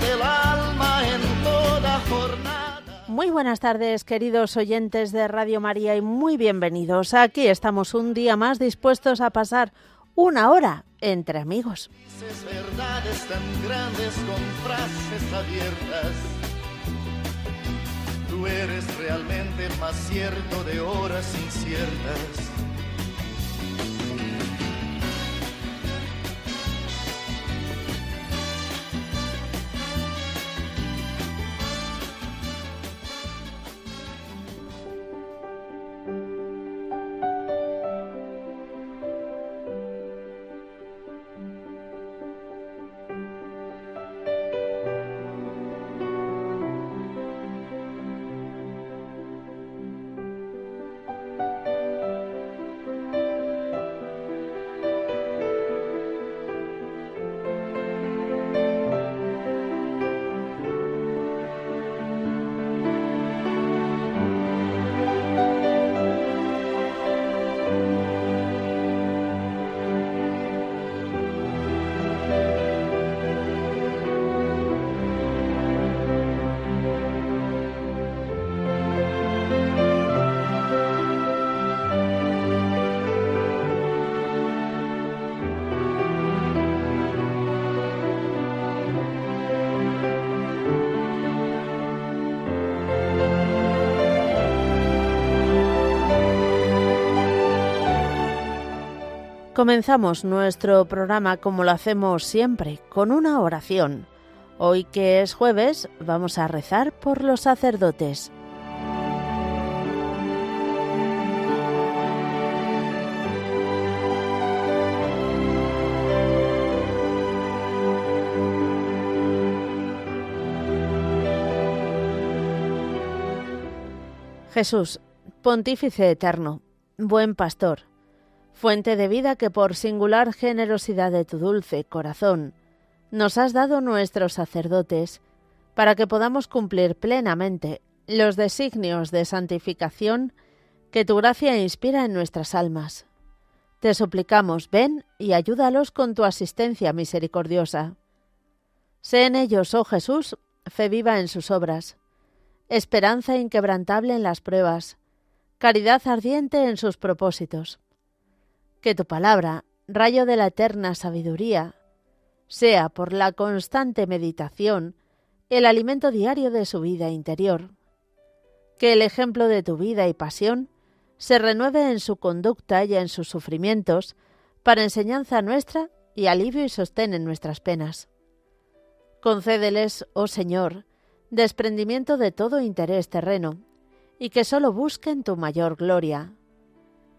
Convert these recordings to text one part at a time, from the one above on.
del alma en toda jornada. Muy buenas tardes, queridos oyentes de Radio María, y muy bienvenidos. Aquí estamos un día más dispuestos a pasar una hora entre amigos. Dices verdades tan grandes con frases abiertas. Tú eres realmente más cierto de horas inciertas. Comenzamos nuestro programa como lo hacemos siempre, con una oración. Hoy que es jueves, vamos a rezar por los sacerdotes. Jesús, Pontífice Eterno, Buen Pastor, fuente de vida que por singular generosidad de tu dulce corazón nos has dado nuestros sacerdotes, para que podamos cumplir plenamente los designios de santificación que tu gracia inspira en nuestras almas. Te suplicamos, ven y ayúdalos con tu asistencia misericordiosa. Sé en ellos, oh Jesús, fe viva en sus obras, esperanza inquebrantable en las pruebas, caridad ardiente en sus propósitos que tu palabra, rayo de la eterna sabiduría, sea por la constante meditación el alimento diario de su vida interior. Que el ejemplo de tu vida y pasión se renueve en su conducta y en sus sufrimientos para enseñanza nuestra y alivio y sostén en nuestras penas. Concédeles, oh Señor, desprendimiento de todo interés terreno, y que sólo busquen tu mayor gloria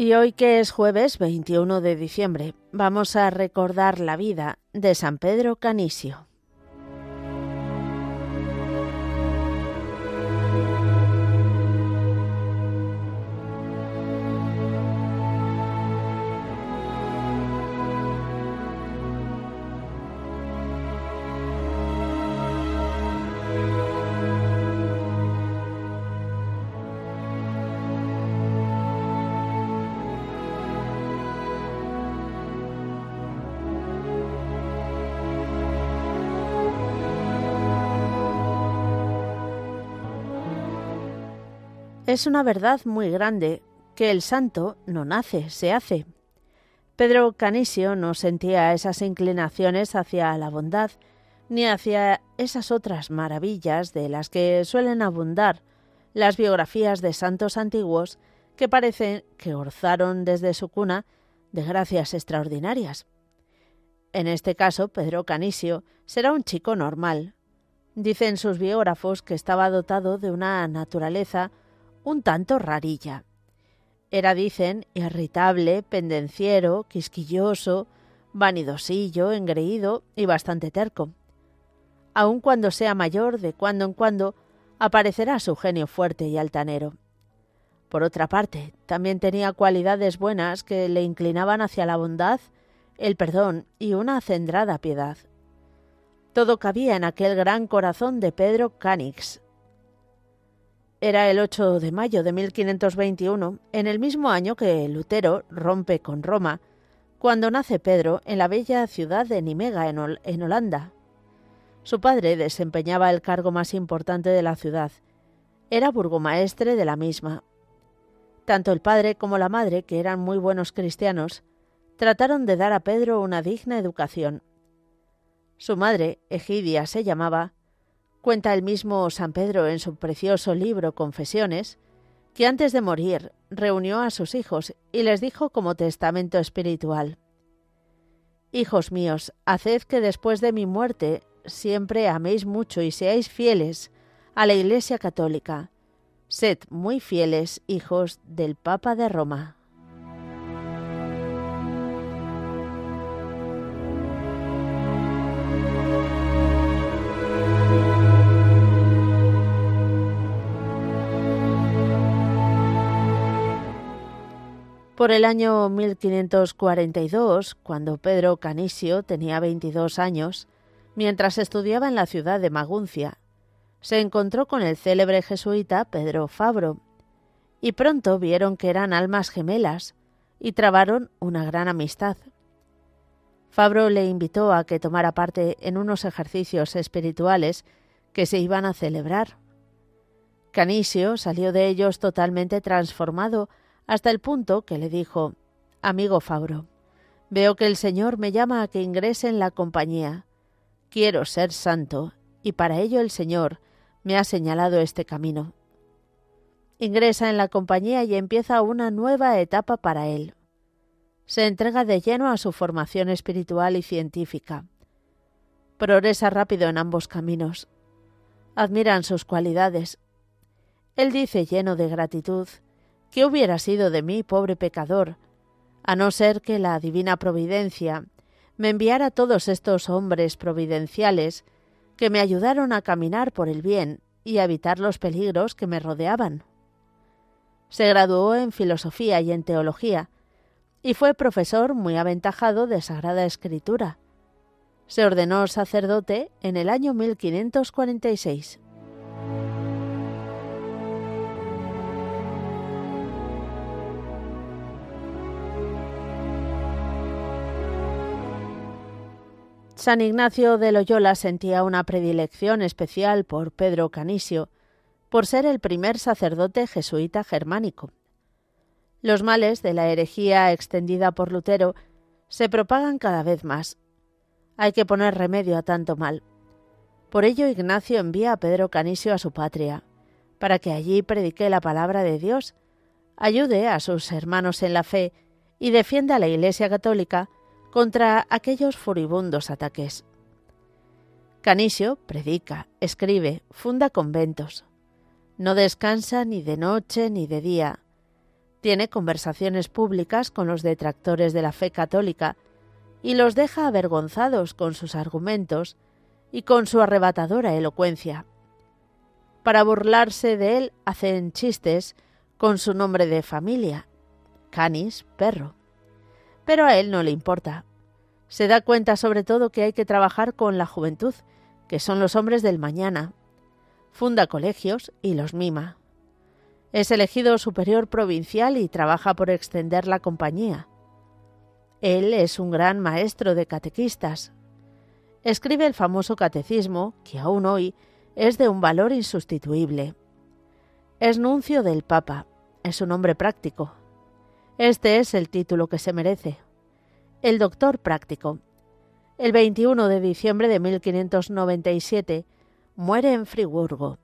Y hoy que es jueves 21 de diciembre, vamos a recordar la vida de San Pedro Canisio. Es una verdad muy grande que el santo no nace, se hace. Pedro Canisio no sentía esas inclinaciones hacia la bondad ni hacia esas otras maravillas de las que suelen abundar las biografías de santos antiguos que parecen que orzaron desde su cuna de gracias extraordinarias. En este caso, Pedro Canisio será un chico normal. Dicen sus biógrafos que estaba dotado de una naturaleza un tanto rarilla. Era, dicen, irritable, pendenciero, quisquilloso, vanidosillo, engreído y bastante terco. Aun cuando sea mayor, de cuando en cuando aparecerá su genio fuerte y altanero. Por otra parte, también tenía cualidades buenas que le inclinaban hacia la bondad, el perdón y una acendrada piedad. Todo cabía en aquel gran corazón de Pedro Canix. Era el 8 de mayo de 1521, en el mismo año que Lutero rompe con Roma, cuando nace Pedro en la bella ciudad de Nimega, en, Holanda. Su padre desempeñaba el cargo más importante de la ciudad. Era burgomaestre de la misma. Tanto el padre como la madre, que eran muy buenos cristianos, trataron de dar a Pedro una digna educación. Su madre, Egidia se llamaba, cuenta el mismo San Pedro en su precioso libro Confesiones, que antes de morir reunió a sus hijos y les dijo como testamento espiritual, Hijos míos, haced que después de mi muerte siempre améis mucho y seáis fieles a la Iglesia Católica. Sed muy fieles, hijos del Papa de Roma. Por el año 1542, cuando Pedro Canisio tenía 22 años, mientras estudiaba en la ciudad de Maguncia, se encontró con el célebre jesuita Pedro Fabro, y pronto vieron que eran almas gemelas y trabaron una gran amistad. Fabro le invitó a que tomara parte en unos ejercicios espirituales que se iban a celebrar. Canisio salió de ellos totalmente transformado hasta el punto que le dijo Amigo Fabro, veo que el Señor me llama a que ingrese en la compañía. Quiero ser santo, y para ello el Señor me ha señalado este camino. Ingresa en la compañía y empieza una nueva etapa para él. Se entrega de lleno a su formación espiritual y científica. Progresa rápido en ambos caminos. Admiran sus cualidades. Él dice lleno de gratitud ¿Qué hubiera sido de mí, pobre pecador, a no ser que la divina providencia me enviara todos estos hombres providenciales que me ayudaron a caminar por el bien y a evitar los peligros que me rodeaban? Se graduó en filosofía y en teología, y fue profesor muy aventajado de Sagrada Escritura. Se ordenó sacerdote en el año 1546. San Ignacio de Loyola sentía una predilección especial por Pedro Canisio, por ser el primer sacerdote jesuita germánico. Los males de la herejía extendida por Lutero se propagan cada vez más. Hay que poner remedio a tanto mal. Por ello Ignacio envía a Pedro Canisio a su patria, para que allí predique la palabra de Dios, ayude a sus hermanos en la fe y defienda a la Iglesia católica contra aquellos furibundos ataques. Canisio predica, escribe, funda conventos. No descansa ni de noche ni de día. Tiene conversaciones públicas con los detractores de la fe católica y los deja avergonzados con sus argumentos y con su arrebatadora elocuencia. Para burlarse de él hacen chistes con su nombre de familia, Canis, perro pero a él no le importa. Se da cuenta sobre todo que hay que trabajar con la juventud, que son los hombres del mañana. Funda colegios y los mima. Es elegido superior provincial y trabaja por extender la compañía. Él es un gran maestro de catequistas. Escribe el famoso catecismo, que aún hoy es de un valor insustituible. Es nuncio del Papa, es un hombre práctico, este es el título que se merece. el doctor práctico. El 21 de diciembre de 1597 muere en Friburgo.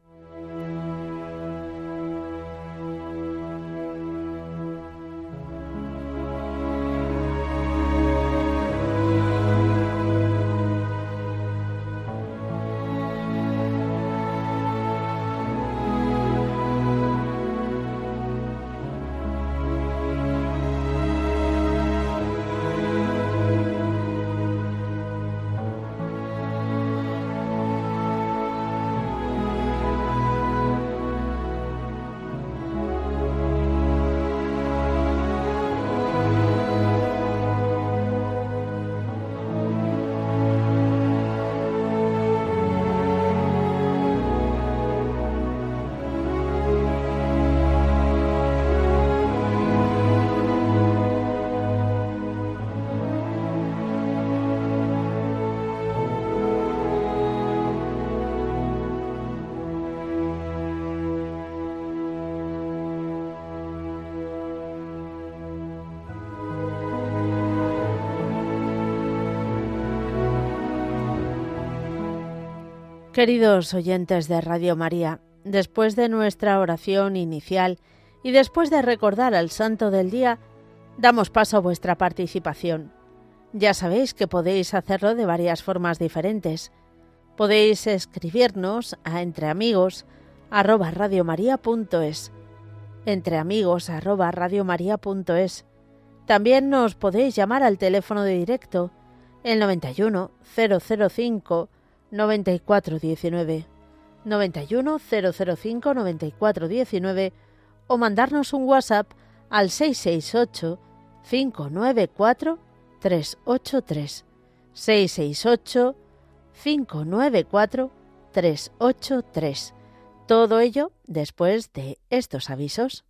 Queridos oyentes de Radio María, después de nuestra oración inicial y después de recordar al Santo del Día, damos paso a vuestra participación. Ya sabéis que podéis hacerlo de varias formas diferentes. Podéis escribirnos a entreamigos arroba También nos podéis llamar al teléfono de directo el 91 005 9419 91 005 9419 o mandarnos un WhatsApp al 668 594 383 668 594 383. Todo ello después de estos avisos.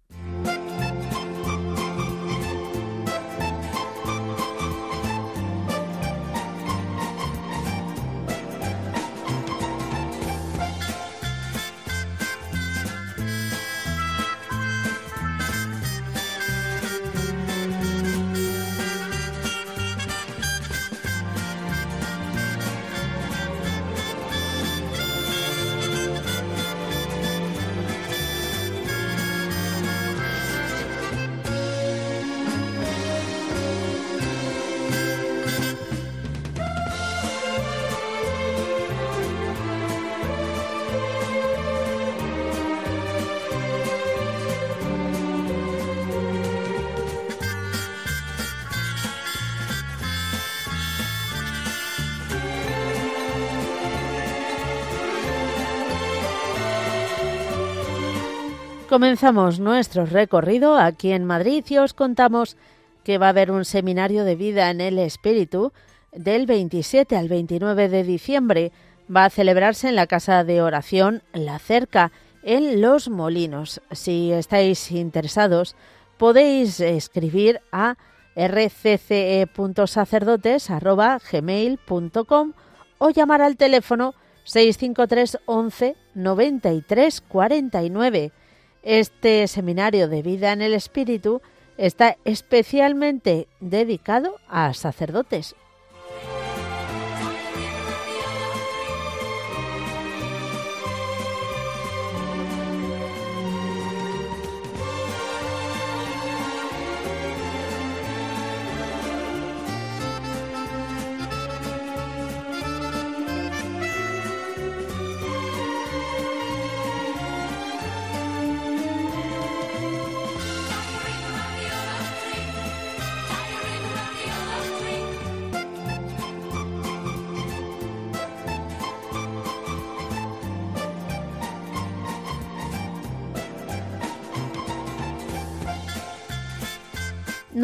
Comenzamos nuestro recorrido aquí en Madrid y os contamos que va a haber un seminario de vida en el Espíritu del 27 al 29 de diciembre. Va a celebrarse en la Casa de Oración La Cerca, en Los Molinos. Si estáis interesados, podéis escribir a rcce.sacerdotes.gmail.com o llamar al teléfono 653 11 93 49. Este seminario de vida en el Espíritu está especialmente dedicado a sacerdotes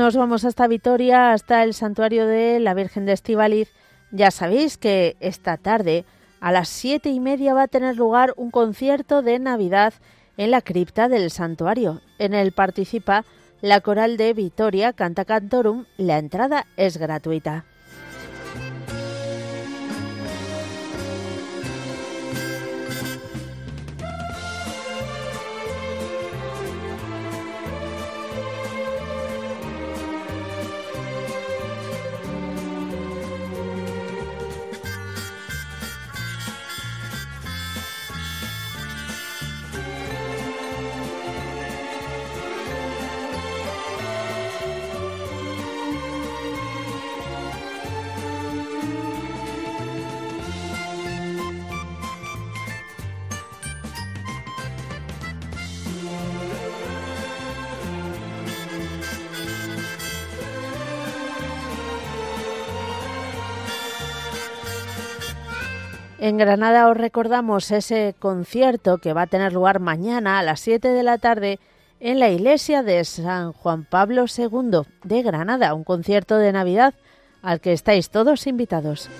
Nos vamos hasta Vitoria, hasta el santuario de la Virgen de Estivaliz. Ya sabéis que esta tarde a las siete y media va a tener lugar un concierto de Navidad en la cripta del santuario. En el participa la coral de Vitoria Canta Cantorum. La entrada es gratuita. En Granada os recordamos ese concierto que va a tener lugar mañana a las 7 de la tarde en la iglesia de San Juan Pablo II de Granada, un concierto de Navidad al que estáis todos invitados.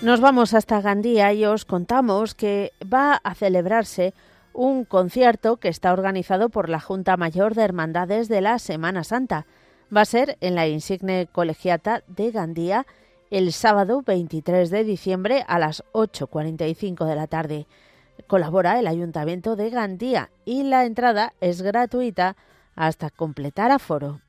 Nos vamos hasta Gandía y os contamos que va a celebrarse un concierto que está organizado por la Junta Mayor de Hermandades de la Semana Santa. Va a ser en la insigne colegiata de Gandía el sábado 23 de diciembre a las 8.45 de la tarde. Colabora el Ayuntamiento de Gandía y la entrada es gratuita hasta completar aforo.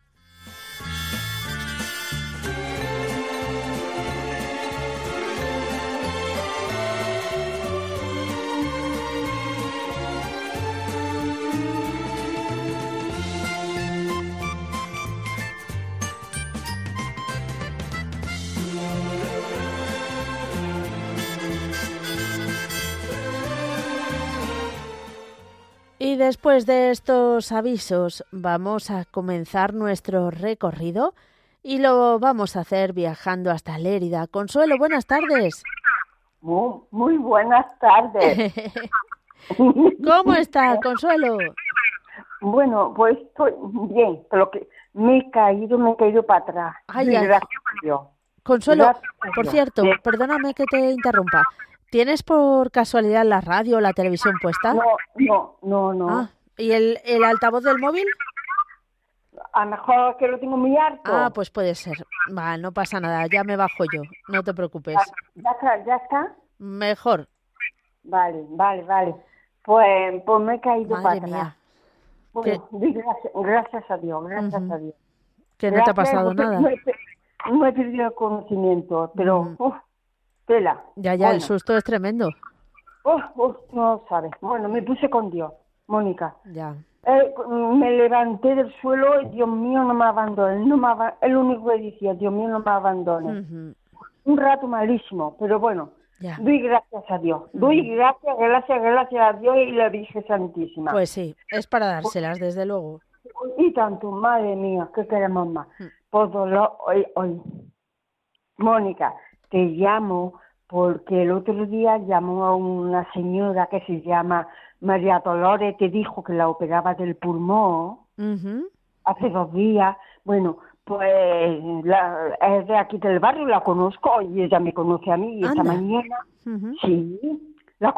Y después de estos avisos vamos a comenzar nuestro recorrido y lo vamos a hacer viajando hasta Lérida. Consuelo, buenas tardes. Muy, buenas tardes. ¿Cómo está, Consuelo? Bueno, pues estoy bien, pero que me he caído, me he caído para atrás. Ay, Gracias Consuelo, por cierto, perdóname que te interrumpa. ¿Tienes por casualidad la radio o la televisión puesta? No, no, no, no. Ah, ¿Y el, el altavoz del móvil? A lo mejor que lo tengo muy alto. Ah, pues puede ser. Va, no pasa nada, ya me bajo yo, no te preocupes. ¿Ya está? ¿Ya está? Mejor. Vale, vale, vale. Pues, pues me he caído para atrás. Bueno, gracias, gracias, a Dios, gracias a Dios. Que no te ha pasado nada. No he, perdido el conocimiento, pero... Ya, ya, el susto es tremendo. no sabes. Bueno, me puse con Dios, Mónica. Ya. Eh, me levanté del suelo y Dios mío no me abandone. No me el único que decía, Dios mío no me abandone. Un rato malísimo, pero bueno, doy gracias a Dios. Doy gracias, gracias, gracias a Dios y la Virgen Santísima. Pues sí, es para dárselas, desde luego. Y tanto, madre mía, ¿qué queremos más? Por dolor, hoy, hoy. Mónica, te llamo porque el otro día llamó a una señora que se llama María Dolores, te dijo que la operaba del pulmón hace dos días. Bueno, pues la, es de aquí del barrio, la conozco y ella me conoce a mí y esta mañana, sí, la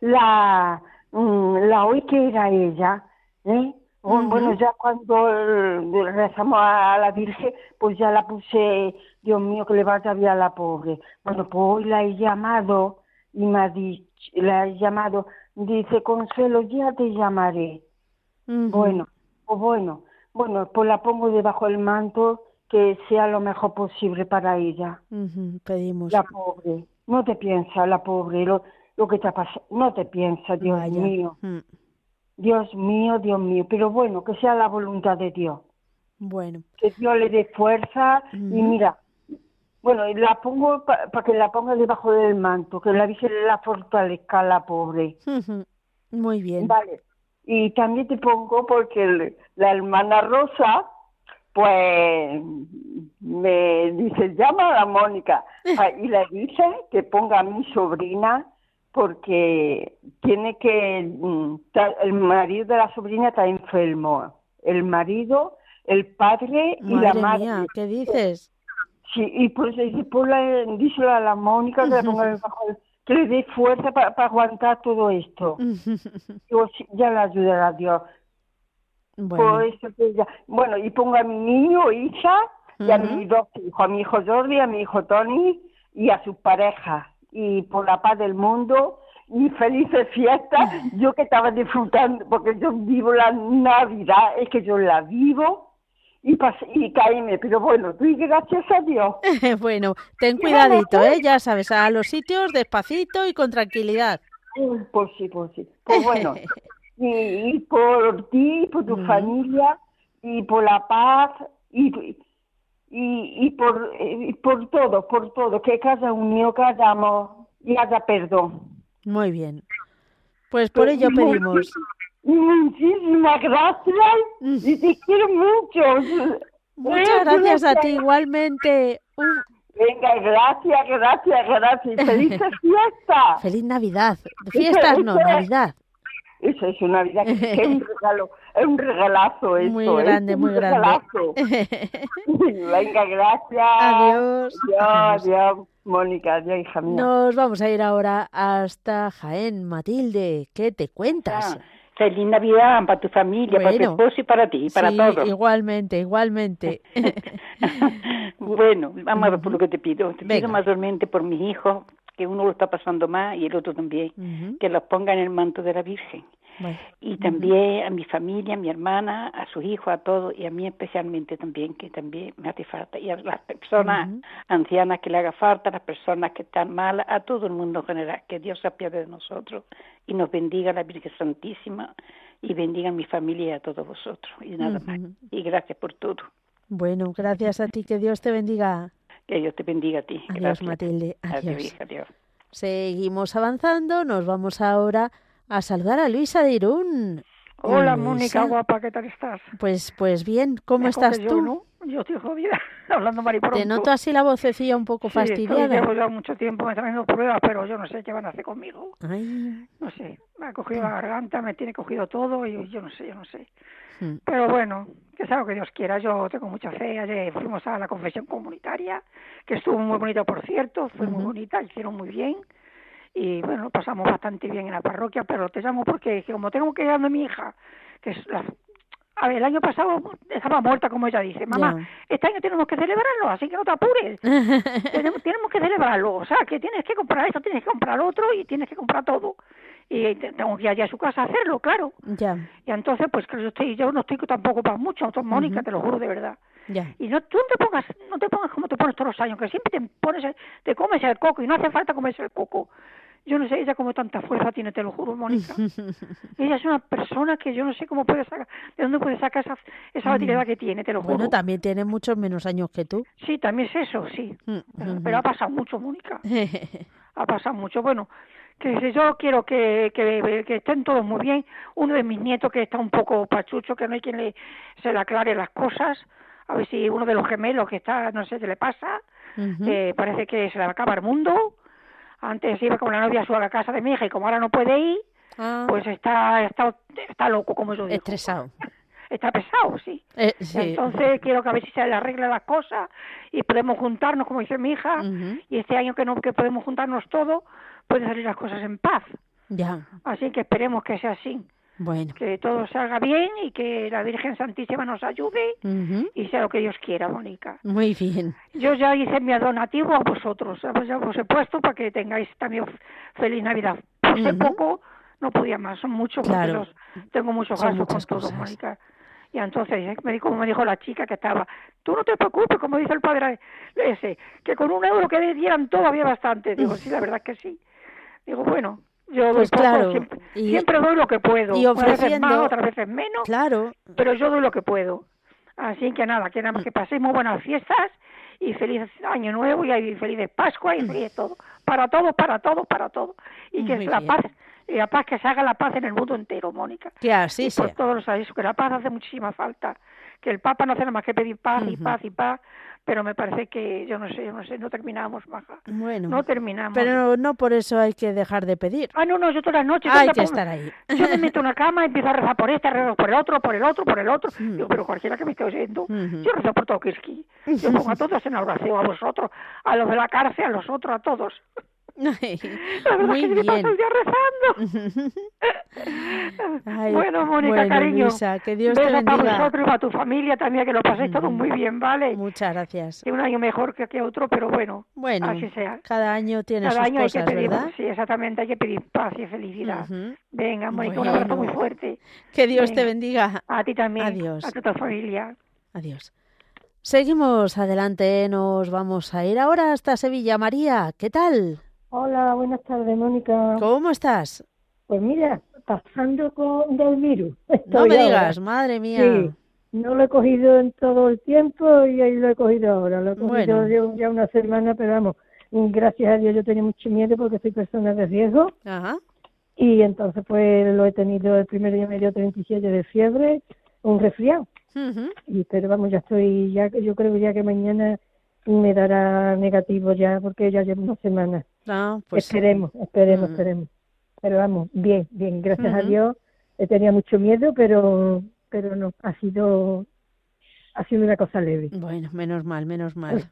la, mm, la oí que era ella, ¿eh? Bueno, ya cuando eh, rezamos a la Virgen, pues ya la puse, Dios mío, que le vaya bien a la pobre. Bueno, pues hoy la he llamado y me ha dicho, la he llamado, dice, Consuelo, ya te llamaré. Bueno, pues bueno, bueno, pues la pongo debajo del manto, que sea lo mejor posible para ella. Pedimos. La pobre, no te piensa, la pobre, lo, lo que te ha pasado, no te piensa, Dios mío. Dios mío, Dios mío, pero bueno, que sea la voluntad de Dios. Bueno. Que Dios le dé fuerza y mira, bueno, la pongo para que la ponga debajo del manto, que la Virgen la fortalezca la pobre. Muy bien. Vale. Y también te pongo porque la hermana Rosa, pues me dice, llama a la Mónica. Ah, y le dice que ponga a mi sobrina porque tiene que mm, el marido de la sobrina está enfermo el marido el padre y la madre mía, qué dices sí y pues dice pues la, díselo a la Mónica que la ponga que le dé fuerza para aguantar todo esto. Yo ya le ayudará a Dios. Bueno. bueno, y pongo a mi niño, hija, y a mis dos hijos, a mi hijo Jordi, a mi hijo Tony y a sus parejas. Y por la paz del mundo y felices fiestas. Yo que estaba disfrutando, porque yo vivo la Navidad, es que yo la vivo y, y caíme, pero bueno, tú y gracias a Dios. bueno, ten cuidadito, ¿eh? Ya sabes, a los sitios despacito y con tranquilidad. Pues sí, pues sí. Pues bueno, y, por ti, por tu familia, y por la paz, y, y, y por, y por todo, por todo, que cada uno, cada amor y haya perdón. Muy bien. Pues por ello pedimos. Muchísimas gracias y te quiero mucho. Muchas gracias a ti igualmente. Venga, gracias, gracias, gracias. Feliz fiesta. Feliz Navidad. Fiestas no, Navidad. Eso es una Navidad, un regalo, es un regalazo esto. Muy grande, muy grande. Venga, gracias. Adiós. Adiós, adiós. Mónica, adiós, hija mía. Nos vamos a ir ahora hasta Jaén. Matilde, ¿qué te cuentas? Ah. Feliz Navidad para tu familia, para tu esposo y para ti, para sí, todos. Igualmente, igualmente. bueno, vamos a ver por lo que te pido. Te pido mayormente por mis hijos, que uno lo está pasando más y el otro también, que los ponga en el manto de la Virgen. Y también a mi familia, a mi hermana, a sus hijos, a todos, y a mí especialmente también, que también me hace falta. Y a las personas ancianas que le haga falta, a las personas que están malas, a todo el mundo en general. Que Dios se apiade de nosotros y nos bendiga la Virgen Santísima y bendiga a mi familia y a todos vosotros. Y nada más. Y gracias por todo. Bueno, gracias a ti. Que Dios te bendiga. Que Dios te bendiga a ti. Adiós, gracias. Matilde. Adiós. Adiós. Seguimos avanzando. Nos vamos ahora a saludar a Luisa de Irún. Hola, Mónica, guapa, ¿qué tal estás? Pues pues bien, ¿cómo estás tú? ¿no? Yo estoy jodida, hablando maripronto. Te noto así la vocecilla un poco sí, fastidiada. llevo ya mucho tiempo me están haciendo pruebas, pero yo no sé qué van a hacer conmigo. Ay. No sé, me ha cogido la garganta, me tiene cogido todo y yo no sé, yo no sé. Hmm. Pero bueno, que sea lo que Dios quiera. Yo tengo mucha fe. Ayer fuimos a la confesión comunitaria, que estuvo muy bonita, por cierto. Fue muy bonita, hicieron muy bien y bueno, pasamos bastante bien en la parroquia, pero te llamo porque como tengo que ir a mi hija, que es la... A ver, el año pasado estaba muerta, como ella dice. Mamá, este año tenemos que celebrarlo, así que no te apures. tenemos, tenemos que celebrarlo. O sea, que tienes que comprar esto, tienes que comprar otro y tienes que comprar todo. Y tengo que ir allá a su casa a hacerlo, claro. Ya. Y entonces, pues yo, estoy, yo no estoy tampoco para mucho, Mónica, te lo juro de verdad. Ya. Y no, tú no te pongas, no te pongas como te pones todos los años, que siempre te pones, te comes el coco y no hace falta comerse el coco. Yo no sé, ella como tanta fuerza tiene, te lo juro, Mónica. ella es una persona que yo no sé cómo puede sacar, de dónde puede sacar esa, esa batilidad que tiene, te lo juro. Bueno, también tiene muchos menos años que tú. Sí, también es eso, sí. Pero ha pasado mucho, Mónica. ha pasado mucho. Bueno, que yo quiero que, que, que, estén todos muy bien, uno de mis nietos que está un poco pachucho, que no hay quien le, se le aclare las cosas, a ver si uno de los gemelos que está, no sé, qué le pasa, eh, parece que se le acaba el mundo, antes iba con la novia a su a la casa de mi hija y como ahora no puede ir, Ah. pues está, está, está loco, como yo digo. Estresado. Está pesado, sí. Eh, sí. Entonces quiero que a ver si se le arregla las cosas y podemos juntarnos, como dice mi hija, y este año que no que podemos juntarnos todos, pueden salir las cosas en paz. Ya. Así que esperemos que sea así, Bueno. que todo salga bien y que la Virgen Santísima nos ayude y sea lo que Dios quiera, Mónica. Muy bien. Yo ya hice mi donativo a vosotros, pues ya os he puesto para que tengáis también feliz Navidad. Hace Ujú. poco no podía más, son muchos, Claro. los- tengo muchos gastos con todo, cosas. Mónica. Y entonces, eh, me dijo, como me dijo la chica que estaba, tú no te preocupes, como dice el padre ese, que con un euro que le dieran todo había bastante. Digo, sí, la verdad que sí. Digo, bueno, yo doy Pues poco, claro, siempre, y- siempre doy lo que puedo. y Unas veces ofreciendo- más, otras veces menos Claro. pero yo doy lo que puedo. Así que nada, que nada más que paséis muy buenas fiestas y feliz año nuevo y feliz Pascua y feliz todo. Para todos, para todos, para todos. Y que Muy la bien. paz, y la paz que se haga la paz en el mundo entero, Mónica. Que así y por sea. todos los avisos, que la paz hace muchísima falta. Que el Papa no hace nada más que pedir paz y paz y paz, pero me parece que, yo no sé, yo no sé, no terminamos, maja. Bueno. No terminamos. Pero no por eso hay que dejar de pedir. Ah, no, no, yo todas las noches... Hay yo que estar ahí. Yo me meto en una cama empiezo a rezar por este, rezo por el otro, por el otro, por el otro. Mm. Digo, pero cualquiera que me esté oyendo, Ujú. yo rezo por todo Kirski. Yo pongo a todos en oración, a vosotros, a los de la cárcel, a los otros, a todos. Muy bien. el día rezando. bueno, Mónica, cariño. que Dios te bendiga. para vosotros y para tu familia también, que lo paséis todo muy bien, ¿vale? Muchas gracias. Que un año mejor que, que otro, pero bueno, bueno, así sea. Cada año tiene cada sus año cosas, hay que pedir, ¿verdad? Sí, exactamente, hay que pedir paz y felicidad. Venga, Mónica, un abrazo muy fuerte. Que Dios te bendiga. A ti también. Adiós. A toda tu familia. Adiós. Seguimos adelante, nos vamos a ir ahora hasta Sevilla. María, ¿qué tal? Hola, buenas tardes, Mónica. ¿Cómo estás? Pues mira, pasando con del virus. no me digas, madre mía. Sí, no lo he cogido en todo el tiempo y ahí lo he cogido ahora. Lo he cogido ya una semana, pero vamos, gracias a Dios yo tenía mucho miedo porque soy persona de riesgo. Ajá. Y entonces pues lo he tenido, el primer día me dio 37 de fiebre, un resfriado. y, pero vamos, ya estoy, ya yo creo ya que mañana me dará negativo ya porque ya llevo una semana. Ah, pues esperemos, esperemos, esperemos. Pero vamos, bien, bien, gracias a Dios. He tenido mucho miedo, pero pero no, ha sido ha sido una cosa leve. Bueno, menos mal, menos mal.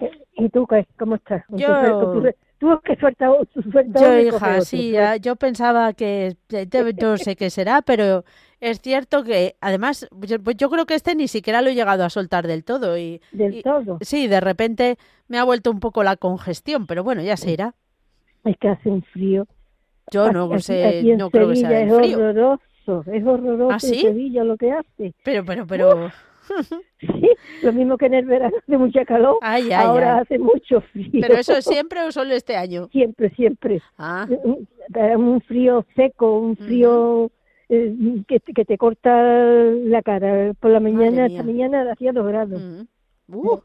Eh, ¿Y tú qué? ¿Cómo estás? Yo... ¿Tú, qué suerte, suerte Yo, hija, sí, yo pensaba que, no sé qué será, pero es cierto que, además, yo, pues yo, creo que este ni siquiera lo he llegado a soltar del todo. Y, ¿Del todo? Sí, de repente me ha vuelto un poco la congestión, pero bueno, ya se irá. Es que hace un frío. Yo no sé, no creo que sea el frío. Es horroroso, es horroroso ¿Ah, sí? Sevilla lo que hace. Pero, pero, pero... Sí, lo mismo que en el verano hace mucha calor, ay, ay, ahora ay. hace mucho frío. ¿Pero eso siempre o solo este año? Siempre, siempre. Ah. Un, un frío seco, un frío eh, que, que, te corta la cara. Por la mañana, esta mañana hacía dos grados. Uh.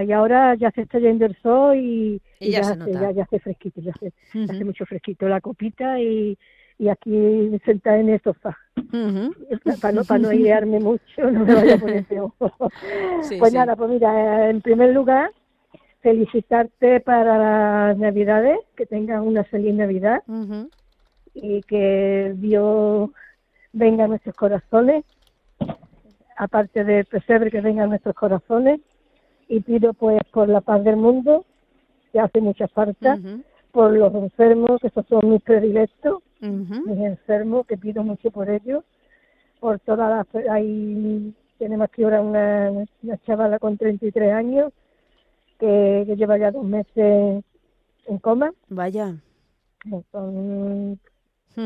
Y ahora ya se está yendo el sol y, y ya, ya, se hace, ya, ya hace fresquito, ya hace, uh -huh. hace mucho fresquito la copita y, y aquí sentada en el sofá. Uh -huh. para, no, para no idearme mucho, no me vaya a poner peor. sí, pues sí. nada, pues mira, en primer lugar, felicitarte para las Navidades, que tengas una feliz Navidad uh -huh. y que Dios venga a nuestros corazones, aparte del pesebre que venga a nuestros corazones, y pido pues por la paz del mundo, que hace mucha falta, uh -huh. por los enfermos, que esos son mis predilectos, uh -huh. mis enfermos, que pido mucho por ellos, por todas las... Hay, tenemos aquí ahora una, una chavala con 33 años, que, que lleva ya dos meses en coma. Vaya. Con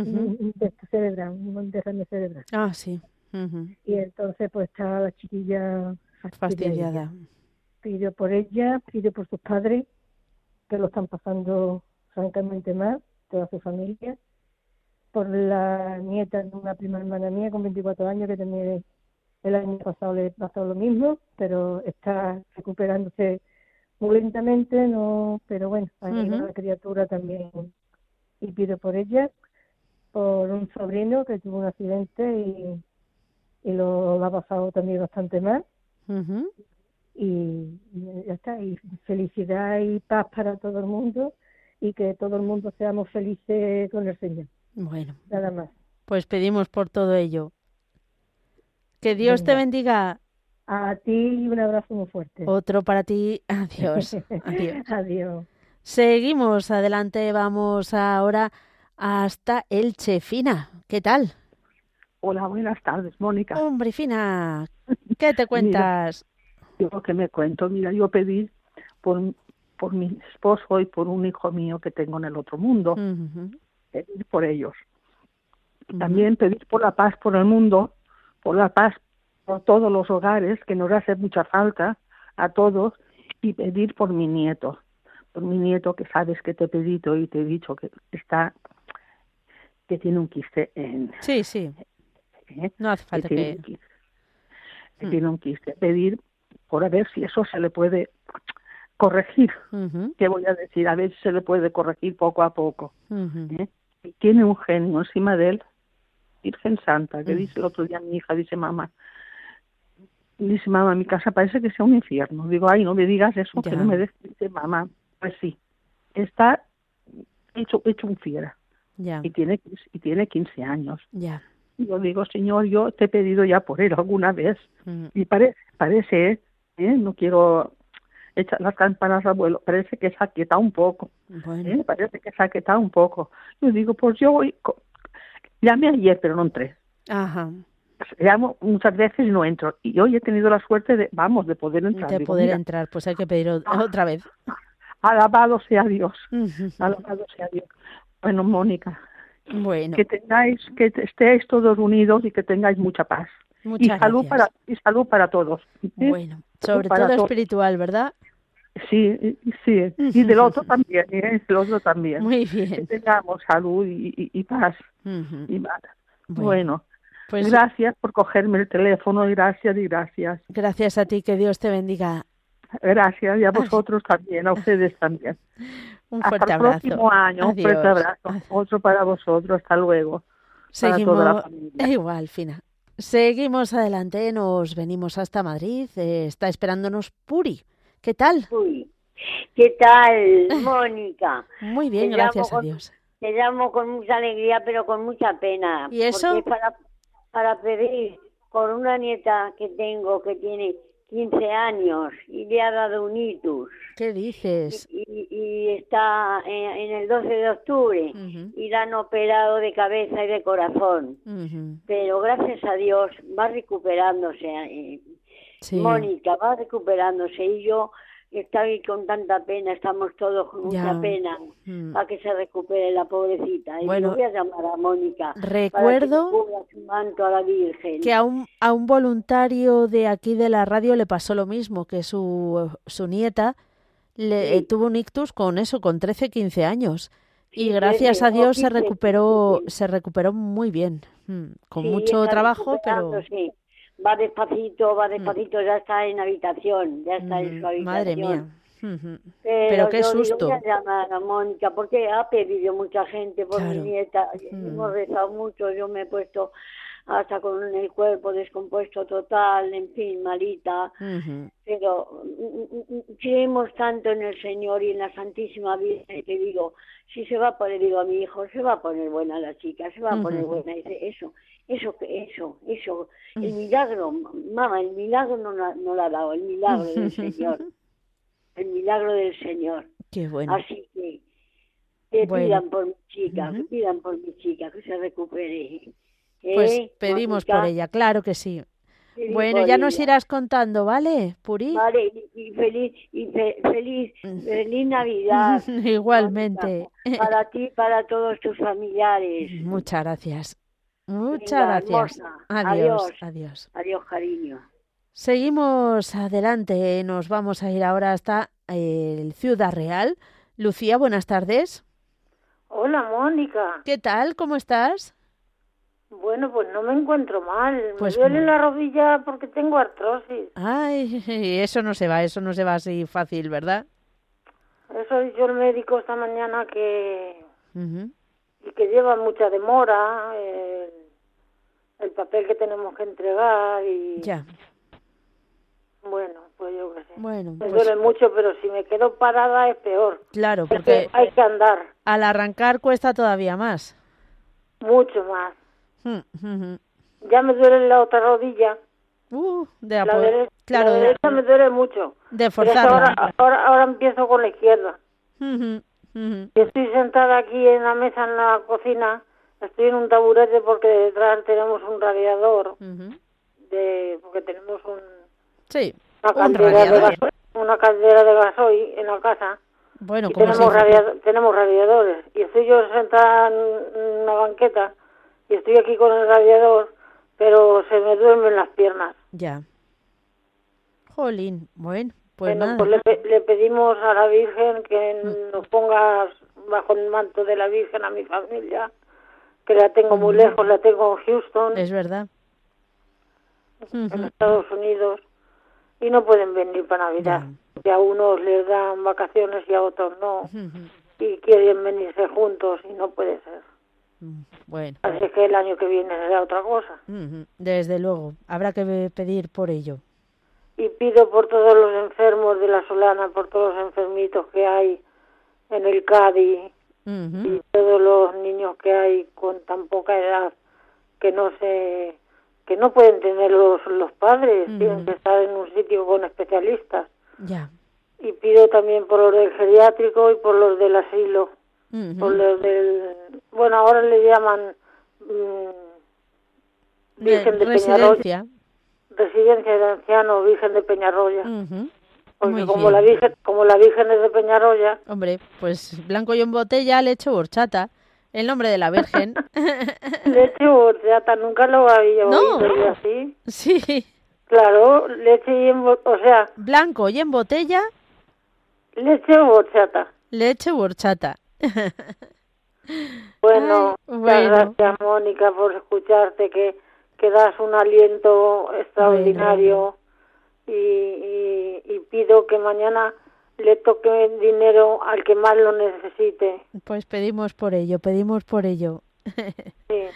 uh -huh. un, cerebral, un derrame cerebral. Ah, sí. Uh -huh. Y entonces pues está la chiquilla fastidiada. Pido por ella, pido por sus padres, que lo están pasando francamente mal, toda su familia, por la nieta de una prima hermana mía con 24 años que también el año pasado le pasó lo mismo, pero está recuperándose muy lentamente, no, pero bueno, hay Uh -huh. una criatura también y pido por ella, por un sobrino que tuvo un accidente y, y lo, lo ha pasado también bastante mal. Uh -huh. y, y ya está, y felicidad y paz para todo el mundo y que todo el mundo seamos felices con el Señor. Bueno, Nada más. pues pedimos por todo ello. Que Dios te bendiga. A ti y un abrazo muy fuerte. Otro para ti. Adiós. Adiós. Adiós. Seguimos adelante. Vamos ahora hasta Elche. Fina, ¿qué tal? Hola, buenas tardes, Mónica. Hombre, Fina, ¿qué te cuentas? Yo lo que me cuento, mira, yo pedí por, por mi esposo y por un hijo mío que tengo en el otro mundo, Uh -huh. pedir por ellos. También pedir por la paz por el mundo, por la paz por todos los hogares, que nos hace mucha falta a todos, y pedir por mi nieto, por mi nieto que sabes que te he pedido y te he dicho que está, que tiene un quiste en, Sí, sí. ¿eh? No hace falta que tiene que... un quiste, que Mm. tiene un quiste. Pedir por a ver si eso se le puede corregir. Ujú, ¿Qué voy a decir? A ver si se le puede corregir poco a poco. ¿eh? Y tiene un genio encima de él, Virgen Santa, que Mm. dice el otro día mi hija, dice mamá, dice mamá, mi casa parece que sea un infierno. Digo, ay, no me digas eso, Ya. que no me des. Dice mamá, pues sí, está hecho, hecho un fiera Ya, y tiene, y tiene 15 años. ya. Y yo digo, Señor, yo te he pedido ya por él alguna vez Mm. y pare, parece, ¿eh? no quiero echa las campanas al vuelo. Parece que se ha quietado un poco. ¿eh? Parece que se ha quietado un poco. Yo digo, pues yo hoy llamé ayer, pero no entré. Ajá. Llamo muchas veces y no entro. Y hoy he tenido la suerte de, vamos, de poder entrar. De poder entrar, pues hay que pedir otra vez. Alabado sea Dios. Alabado sea Dios. Bueno, Mónica. Bueno. Que tengáis, que estéis todos unidos y que tengáis mucha paz. Muchas y salud para y salud para todos. Bueno, sobre todo espiritual, ¿verdad? Sí, sí, y del otro también, ¿eh? del otro también. Muy bien. Que tengamos salud y, y, paz. y Bueno, pues gracias por cogerme el teléfono, gracias y gracias. Gracias a ti, que Dios te bendiga. Gracias y a vosotros también, a ustedes también. Un fuerte hasta abrazo. El próximo año, un fuerte abrazo. Otro para vosotros, hasta luego. Seguimos para toda la familia. igual, Fina. Seguimos adelante, nos venimos hasta Madrid. Eh, está esperándonos Puri. ¿Qué tal? Puri. ¿Qué tal, Mónica? Muy bien, gracias a Dios. Te llamo con mucha alegría, pero con mucha pena. ¿Y eso? para, para pedir por una nieta que tengo que tiene 15 años y le ha dado un itus. ¿Qué dices? Y, está en, el 12 de octubre y la han operado de cabeza y de corazón. Pero gracias a Dios va recuperándose. Eh, Mónica va recuperándose y yo Estoy con tanta pena, estamos todos con mucha pena mm. para que se recupere la pobrecita. Y bueno, voy a llamar a Mónica. Recuerdo que, su manto a, la Virgen. que a un, a un voluntario de aquí de la radio le pasó lo mismo, que su, su nieta le, eh, tuvo un ictus con eso, con 13, 15 años. y gracias a Dios se recuperó, se recuperó muy bien, mm, con mucho trabajo, pero va despacito, va mm. despacito, ya está en habitación, ya está en su habitación. Madre mía. Pero, qué susto. voy a llamar a Mónica porque ha pedido mucha gente por mi nieta. Hemos rezado mucho, yo me he puesto hasta con el cuerpo descompuesto total, en fin, malita. Pero mm, mm, creemos tanto en el Señor y en la Santísima Virgen que digo, si se va a poner, digo a mi hijo, se va a poner buena la chica, se va a poner buena. Dice, eso, eso, eso, eso, el milagro, mamá, el milagro no, no lo ha dado, el milagro del Señor, el milagro del Señor. Qué bueno. Así que que pidan por mi chica, que pidan por mi chica, que se recupere. Pues ¿Eh? pedimos por ella, claro que sí. bueno, ya nos irás contando, ¿vale, Puri? Vale, y, feliz, y feliz, mm. feliz Navidad. Igualmente. Para ti, para todos tus familiares. Muchas gracias. Muchas gracias. Adiós, adiós. Adiós, cariño. Seguimos adelante. Nos vamos a ir ahora hasta el Ciudad Real. Lucía, buenas tardes. Hola, Mónica. ¿Qué tal? ¿Cómo estás? Bueno, pues no me encuentro mal. Pues me duele la rodilla porque tengo artrosis. Ay, eso no se va, eso no se va así fácil, ¿verdad? Eso dicho el médico esta mañana que y que lleva mucha demora el, papel que tenemos que entregar y ya. Bueno pues yo qué sé. Bueno me pues duele mucho pero si me quedo parada es peor. Claro porque hay que andar. al arrancar cuesta todavía más. Mucho más. Mm, ya me duele la otra rodilla. Uh, de la derecha, claro la derecha me duele mucho. de forzarla ahora, ahora, ahora empiezo con la izquierda Estoy sentada aquí en la mesa en la cocina, estoy en un taburete porque detrás tenemos un radiador, de porque tenemos un, sí, una, caldera de gasoil, una caldera de gasoil en la casa. Bueno, y tenemos, tenemos radiadores. Y estoy yo sentada en una banqueta y estoy aquí con el radiador, pero se me duermen las piernas. Ya. Jolín, bueno. Pues, pues le, pedimos a la Virgen que mm. nos ponga bajo el manto de la Virgen a mi familia, que la tengo muy lejos, la tengo en Houston. Es verdad. En Estados Unidos. Y no pueden venir para Navidad. Y a unos les dan vacaciones y a otros no. Y quieren venirse juntos y no puede ser. Mm, bueno. Así que el año que viene será otra cosa. Desde luego. Habrá que pedir por ello y pido por todos los enfermos de la Solana, por todos los enfermitos que hay en el Cádiz y todos los niños que hay con tan poca edad que no se que no pueden tener los, los padres, tienen que estar en un sitio con especialistas. Ya. y pido también por los del geriátrico y por los del asilo. Por los del. Bueno, ahora le llaman. Mm, Virgen de, Residencia. Residencia de ancianos, Virgen de Peñarroya. Porque como la, Virgen, como la Virgen es de Peñarroya. Hombre, pues blanco y en botella, leche horchata. El nombre de la Virgen. leche horchata, nunca lo había oído así. Sí. Claro, leche y en o sea... Blanco y en botella. Leche o horchata. Leche u horchata. bueno, gracias Mónica por escucharte, que, que das un aliento extraordinario y, y, pido que mañana le toque dinero al que más lo necesite. Pues pedimos por ello, pedimos por ello. sí.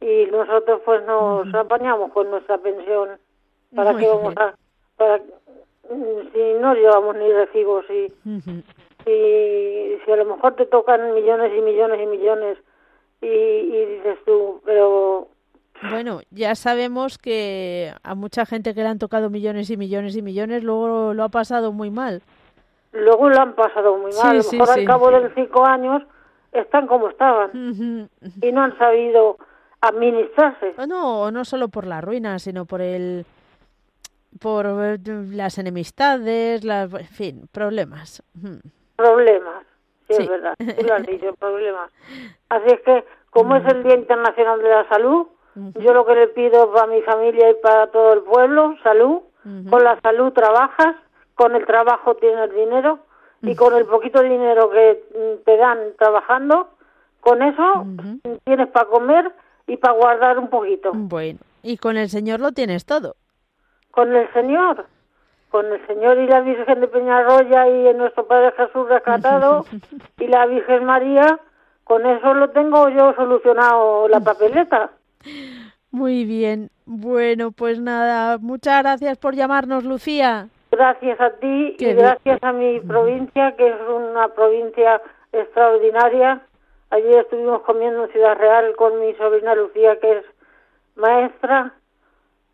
Y nosotros pues nos apañamos con nuestra pensión. ¿Para qué vamos a...? Para, si no llevamos ni recibos y, y si a lo mejor te tocan millones y millones y millones y, y dices tú, pero bueno, ya sabemos que a mucha gente que le han tocado millones y millones y millones luego lo ha pasado muy mal. Luego lo han pasado muy mal. a lo mejor al cabo de cinco años están como estaban y no han sabido administrarse. No, no solo por la ruina, sino por el por las enemistades, las, en fin, problemas. Problemas, sí, es verdad, lo has dicho, problemas. Así es que, como es el Día Internacional de la Salud, yo lo que le pido para mi familia y para todo el pueblo, salud. Con la salud trabajas, con el trabajo tienes dinero y con el poquito dinero que mm, te dan trabajando, con eso tienes para comer y para guardar un poquito. Bueno, y con el Señor lo tienes todo. Con el Señor, con el Señor y la Virgen de Peñarroya y en nuestro Padre Jesús rescatado y la Virgen María, con eso lo tengo yo solucionado la papeleta. Muy bien. Bueno, pues nada, muchas gracias por llamarnos, Lucía. Gracias a ti y gracias a mi provincia, que es una provincia extraordinaria. Allí estuvimos comiendo en Ciudad Real con mi sobrina Lucía, que es maestra,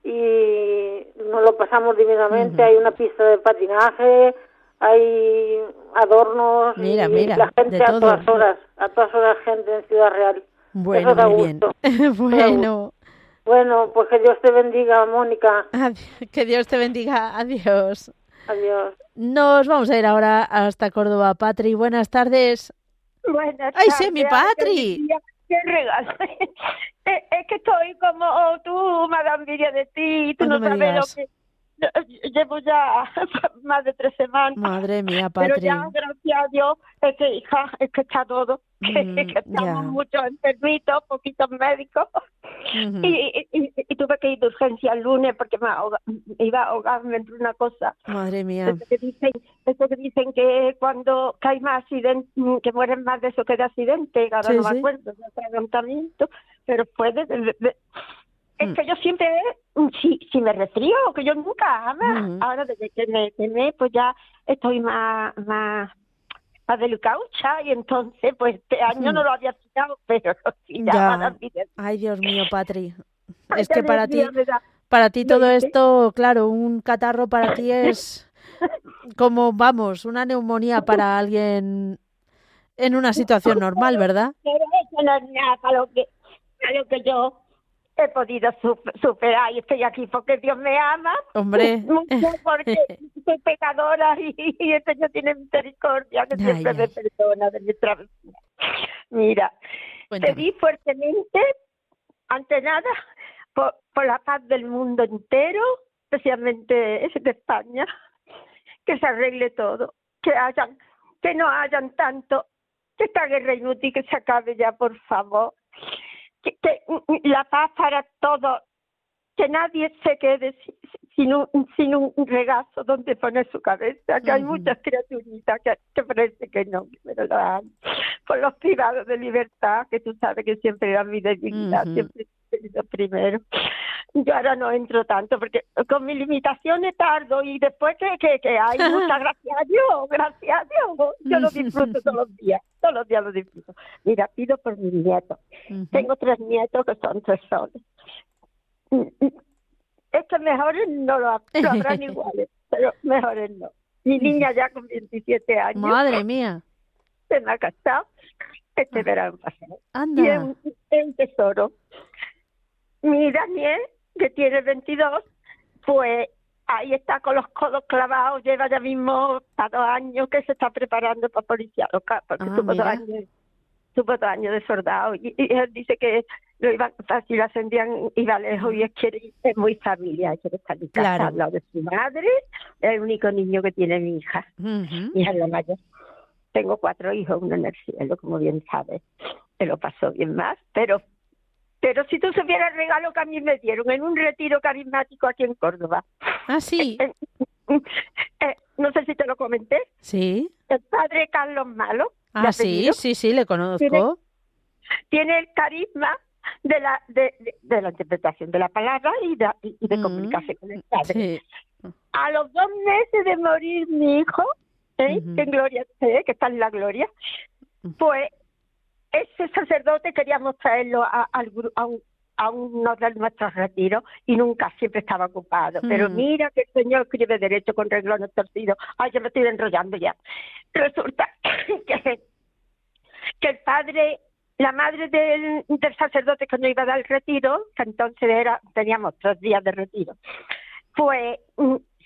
y nos lo pasamos divinamente. Hay una pista de patinaje, hay adornos mira, mira, la gente a todas horas, a todas horas gente en Ciudad Real. Bueno, muy bien. bueno. Bueno, pues que Dios te bendiga, Mónica. Que Dios te bendiga. Adiós. Adiós. Nos vamos a ir ahora hasta Córdoba. Patri, buenas tardes. Buenas ¡Ay, sí, mi Patri! ¡Qué regalo! es que estoy como tú, Madame Viria de ti, tú no, sabes lo que llevo ya más de tres semanas. Madre mía, Patri. Pero ya, gracias a Dios, es que, hija, es que está todo. Que, mm, estamos muchos enfermitos, poquitos médicos. y, y, tuve que ir de urgencia el lunes porque me iba a ahogarme entre una cosa. Madre mía. Eso que dicen, eso que, dicen que cuando hay más accidentes, que mueren más de eso que de accidente, ahora no me acuerdo, de atragantamiento, pero fue de es mm. que yo siempre, mm, si, si me resfrío, que yo nunca ama. Mm. Ahora desde que me quemé, pues ya estoy más, más, más caucha y entonces, pues este año no lo había quitado, pero sí ya, Ay, Dios mío, Patri. es que para ti, para ti todo esto, claro, un catarro para ti es como, vamos, una neumonía para alguien en una situación normal, ¿verdad? Pero eso no es nada para lo que, para lo que yo he podido superar y estoy aquí porque Dios me ama. Hombre. Mucho porque soy pecadora y, el Señor tiene misericordia, que siempre me perdona de mi travesía. Mira, pedí fuertemente, ante nada, por, por la paz del mundo entero, especialmente de España, que se arregle todo, que hayan, que no hayan tanto, que esta guerra inútil que se acabe ya, por favor que, la paz para todos, que nadie se quede sin un, sin un regazo donde poner su cabeza, que hay muchas criaturitas que, que, parece que no, pero lo dan. Por los privados de libertad, que tú sabes que siempre dan mi dignidad, siempre he primero. Yo ahora no entro tanto porque con mis limitaciones tardo y después que, que, que hay muchas gracias a Dios, gracias a Dios, yo lo disfruto todos los días, todos los días lo disfruto. Mira, pido por mis nietos. Tengo tres nietos que son tres soles. Es que mejores no lo, habrán iguales, pero mejores no. Mi niña ya con 27 años. Madre mía. Se me ha casado este ah. verano pasado. Anda. Y es un, tesoro. Mi Daniel, que tiene 22, pues ahí está con los codos clavados, lleva ya mismo dos años que se está preparando para policía local, porque ah, tuvo, dos años, tuvo dos años de soldado. Y, él dice que lo iba si lo ascendían, iba lejos y es que es muy familia, quiere estar en casa al lado de su madre, es el único niño que tiene mi hija, mi hija la mayor. Tengo cuatro hijos, uno en el cielo, como bien sabes, se lo pasó bien más, pero pero si tú supieras el regalo que a mí me dieron en un retiro carismático aquí en Córdoba. Ah, sí. Eh, eh, eh, no sé si te lo comenté. Sí. El padre Carlos Malo. Ah, sí, sí, sí, le conozco. Tiene, el carisma de la de, de, la interpretación de la palabra y de, y de mm, comunicarse con el padre. Sí. A los dos meses de morir mi hijo, ¿eh? en Gloria, que está en la Gloria, pues ese sacerdote queríamos traerlo a, a, uno de nuestros retiros y nunca siempre estaba ocupado. Pero mm. mira que el Señor escribe derecho con renglones torcidos. Ay, yo me estoy enrollando ya. Resulta que, que el padre, la madre del, del sacerdote que nos iba a dar el retiro, que entonces era, teníamos tres días de retiro, pues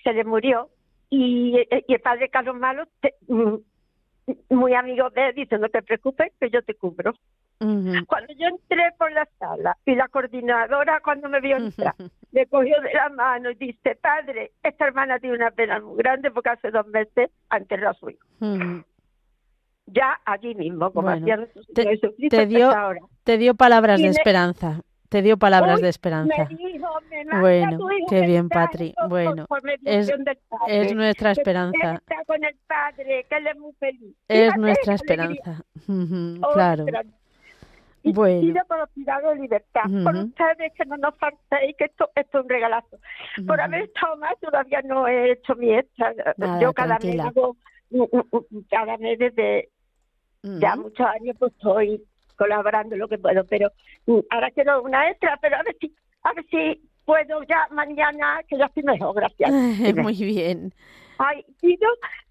se le murió y, y el padre Carlos Malo mm, muy amigo de él, dice, no te preocupes, que yo te cubro. Cuando yo entré por la sala y la coordinadora cuando me vio entrar, me cogió de la mano y dice, padre, esta hermana tiene una pena muy grande porque hace dos meses ha enterrado a su hijo. Ya allí mismo, como hacía te, te dio, te dio palabras de esperanza te dio palabras de esperanza. bueno, qué bien, Patri. Bueno, es, es nuestra esperanza. con el padre, que él es muy feliz. Es nuestra esperanza. claro. Y bueno. pido por los de libertad, por ustedes que no nos faltéis, que esto, esto es un regalazo. Por haber estado más, todavía no he hecho mi extra. Yo cada mes hago, cada mes desde ya muchos años, pues estoy colaborando lo que puedo, pero mm, ahora quiero una extra, pero a ver si, a ver si puedo ya mañana, que ya estoy mejor, gracias. Muy bien. Ay, pido,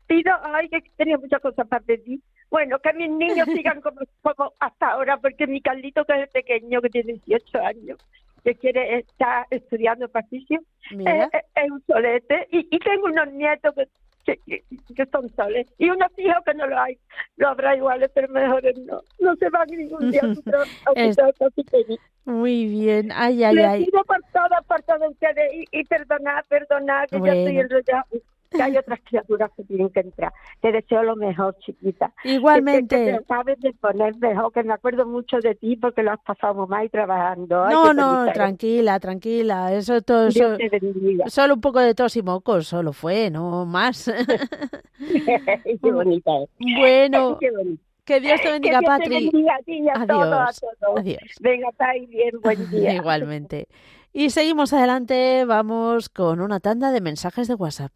pido, ay, que tenía muchas cosas para pedir. Bueno, que mis niños sigan como, como hasta ahora, porque mi Carlito, que es pequeño, que tiene 18 años, que quiere estar estudiando patricio, es, es, un solete. Y, y tengo unos nietos que que, son soles. Y unos hijos que no lo hay, lo habrá iguales, pero mejores no. No se van ningún día a. Muy bien, ay, ay, ay. pido por todo, por todo ustedes y, y perdonar, perdonar, que ya estoy enrollada que hay otras criaturas que tienen que entrar. Te deseo lo mejor, chiquita. Igualmente. Que, que sabes de poner mejor, que me acuerdo mucho de ti porque lo has pasado mal trabajando. no, no, tranquila, tranquila. Eso todo. Dios solo un poco de tos y mocos, solo fue, no más. Qué bonita es. Bueno. Que Dios te bendiga, que Patri. bendiga a ti y a Adiós. Todos, a todos. Adiós. Venga, y bien, buen día. Igualmente. Y seguimos adelante, vamos con una tanda de mensajes de WhatsApp.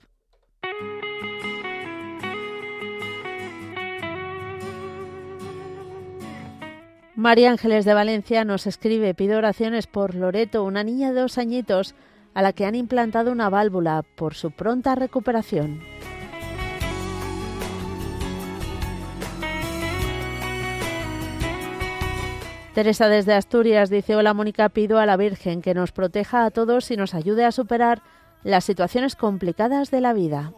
María Ángeles de Valencia nos escribe, pide oraciones por Loreto, una niña de dos añitos a la que han implantado una válvula por su pronta recuperación. Teresa desde Asturias dice, hola Mónica, pido a la Virgen que nos proteja a todos y nos ayude a superar las situaciones complicadas de la vida.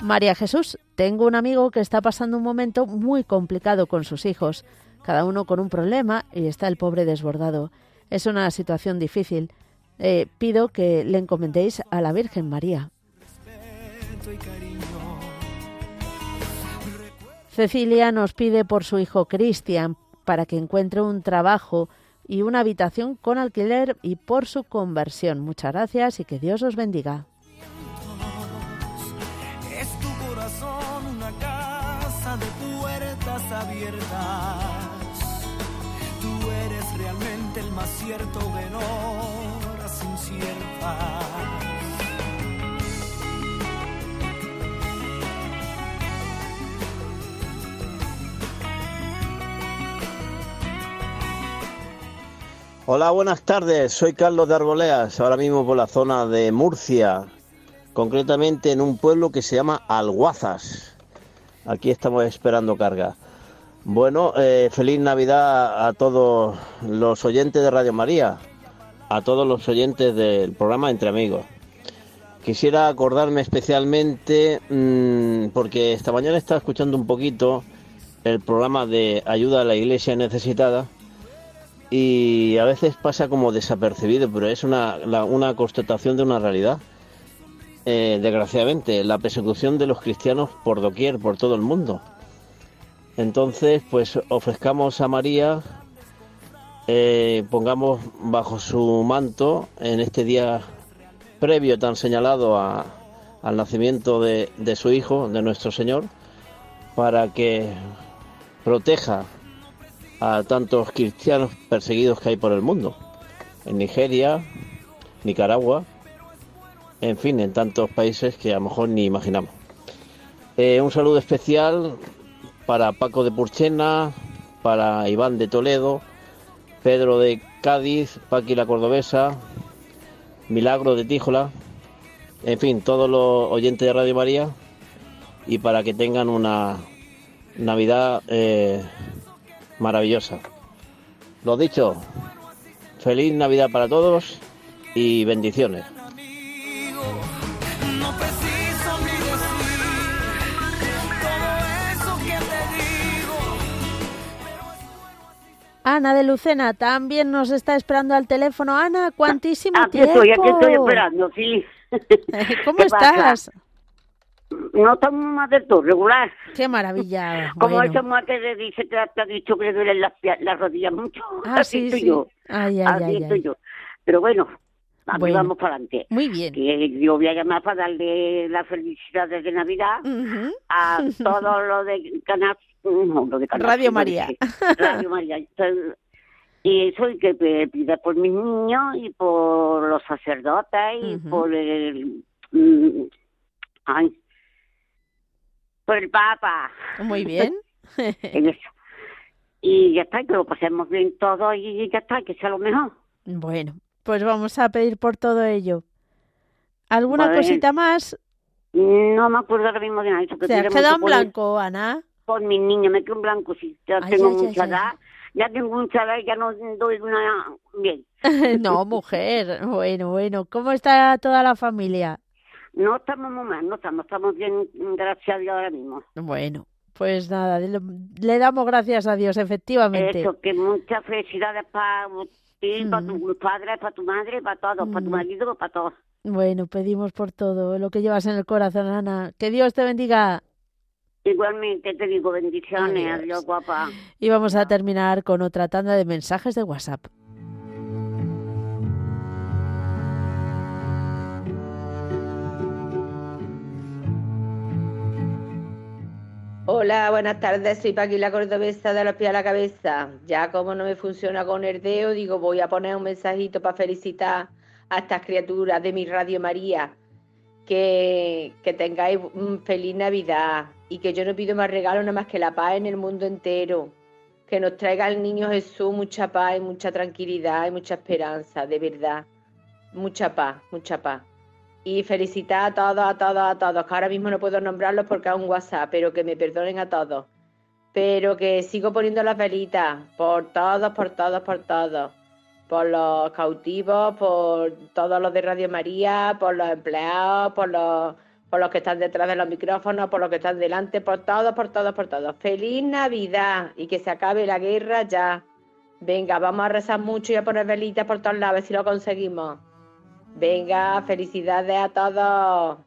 María Jesús, tengo un amigo que está pasando un momento muy complicado con sus hijos, cada uno con un problema y está el pobre desbordado. Es una situación difícil. Eh, pido que le encomendéis a la Virgen María. Cecilia nos pide por su hijo Cristian para que encuentre un trabajo y una habitación con alquiler y por su conversión. Muchas gracias y que Dios os bendiga. Tú eres realmente el más cierto de horas inciertas. Hola, buenas tardes. Soy Carlos de Arboleas, ahora mismo por la zona de Murcia, concretamente en un pueblo que se llama Alguazas. Aquí estamos esperando carga. Bueno, eh, feliz Navidad a todos los oyentes de Radio María, a todos los oyentes del programa Entre Amigos. Quisiera acordarme especialmente, mm, porque esta mañana estaba escuchando un poquito el programa de ayuda a la iglesia necesitada y a veces pasa como desapercibido, pero es una, una constatación de una realidad. Eh, desgraciadamente, la persecución de los cristianos por doquier, por todo el mundo. Entonces, pues ofrezcamos a María, eh, pongamos bajo su manto en este día previo tan señalado al nacimiento de, de su Hijo, de nuestro Señor, para que proteja a tantos cristianos perseguidos que hay por el mundo, en Nigeria, Nicaragua, en fin, en tantos países que a lo mejor ni imaginamos. Eh, un saludo especial para Paco de Purchena, para Iván de Toledo, Pedro de Cádiz, Paqui la Cordobesa, Milagro de Tíjola, en fin, todos los oyentes de Radio María y para que tengan una Navidad eh, maravillosa. Lo dicho, feliz Navidad para todos y bendiciones. Ana de Lucena también nos está esperando al teléfono. Ana, cuantísimo aquí tiempo. Estoy, aquí estoy esperando, sí. ¿Cómo estás? No estamos más de todo, regular. Qué maravilla. Como bueno. esa mujer te dice, te, ha dicho que le duelen las, las rodillas mucho. Ah, así sí, estoy sí. yo. Ay, ay, así ay, estoy yo. Pero bueno, aquí Bueno. vamos para adelante. Muy bien. Que yo voy a llamar para darle las felicidades de Navidad a todos los de Canal... No, lo de Canal Radio María. Radio María. Entonces, Y eso y que pida por mis niños y por los sacerdotes y por el... mm, ay, por el Papa. Muy bien. En eso. Y ya está, que lo pasemos bien todo y ya está, que sea lo mejor. bueno, pues vamos a pedir por todo ello. ¿Alguna Vale. cosita más? No me acuerdo ahora mismo de nada. Eso que Se ha quedado en blanco, Ana. Por mis niños, me quedo en blanco. Si ya Ay, tengo ay, ay, mucha ay. edad, ya tengo mucha edad y ya no doy una bien. no, mujer. Bueno, bueno. ¿Cómo está toda la familia? No estamos muy mal, no estamos, estamos bien, gracias a Dios ahora mismo. Bueno, pues nada, le, damos gracias a Dios, efectivamente. Eso, que muchas felicidades para ti, para Mm. tu padre, para tu madre, para todos, para tu Mm. marido, para todos. Bueno, pedimos por todo lo que llevas en el corazón, Ana. Que Dios te bendiga. Igualmente te digo bendiciones, Adiós. adiós guapa. Y vamos a terminar con otra tanda de mensajes de WhatsApp. Hola, buenas tardes. Soy Paqui la cordobesa de los pies a la cabeza. Ya como no me funciona con el dedo, digo, voy a poner un mensajito para felicitar a estas criaturas de mi Radio María. Que, que tengáis feliz Navidad y que yo no pido más regalo nada más que la paz en el mundo entero. Que nos traiga el niño Jesús mucha paz y mucha tranquilidad y mucha esperanza, de verdad. Mucha paz, mucha paz. Y felicitar a todos, a todos, a todos, que ahora mismo no puedo nombrarlos porque es un WhatsApp, pero que me perdonen a todos. Pero que sigo poniendo las velitas por todos, por todos, por todos. Por los cautivos, por todos los de Radio María, por los empleados, por los, por los que están detrás de los micrófonos, por los que están delante, por todos, por todos, por todos. ¡Feliz Navidad! Y que se acabe la guerra ya. Venga, vamos a rezar mucho y a poner velitas por todos lados, a ver si lo conseguimos. Venga, felicidades a todos.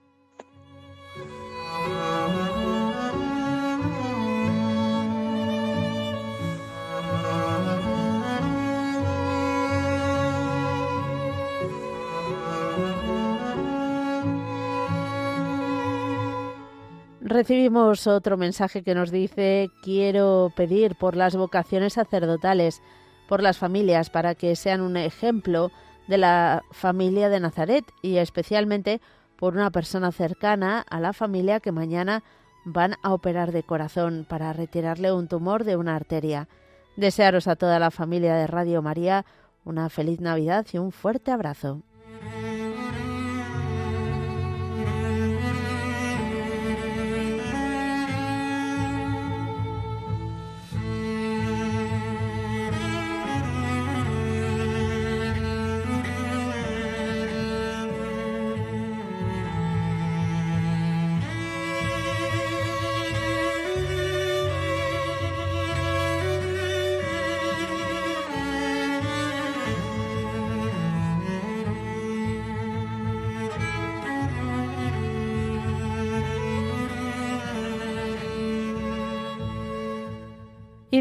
Recibimos otro mensaje que nos dice, quiero pedir por las vocaciones sacerdotales, por las familias, para que sean un ejemplo de la familia de Nazaret y especialmente por una persona cercana a la familia que mañana van a operar de corazón para retirarle un tumor de una arteria. Desearos a toda la familia de Radio María Una feliz Navidad y un fuerte abrazo.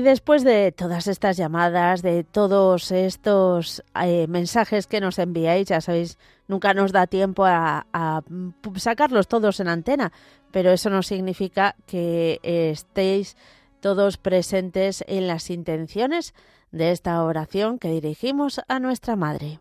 Y después de todas estas llamadas, de todos estos eh, mensajes que nos enviáis, ya sabéis, nunca nos da tiempo a, a, sacarlos todos en antena, pero eso no significa que estéis todos presentes en las intenciones de esta oración que dirigimos a nuestra Madre.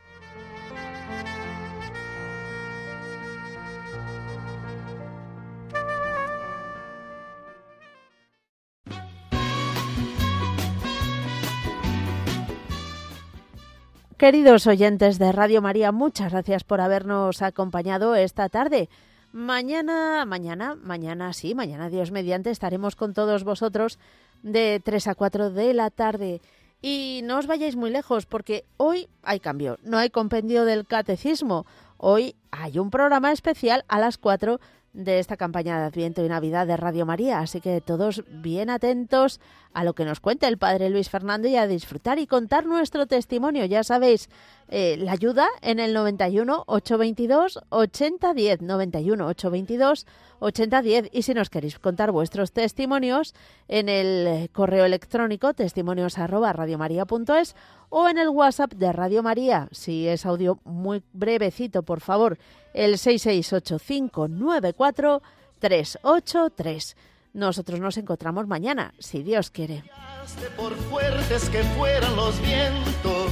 Queridos oyentes de Radio María, muchas gracias por habernos acompañado esta tarde. Mañana, mañana, mañana sí, mañana Dios mediante estaremos con todos vosotros de 3 a 4 de la tarde. Y no os vayáis muy lejos porque hoy hay cambio, no hay compendio del catecismo. Hoy hay un programa especial a las 4 de esta campaña de Adviento y Navidad de Radio María. Así que todos bien atentos a lo que nos cuente el Padre Luis Fernando y a disfrutar y contar nuestro testimonio. Ya sabéis, eh, la ayuda en el 91 822 8010 91 822 8010 y si nos queréis contar vuestros testimonios en el correo electrónico testimonios arroba radiomaria.es o en el WhatsApp de Radio María, si es audio muy brevecito, por favor, el 668-594-383. Nosotros nos encontramos mañana, si Dios quiere. Por fuertes que fueran los vientos,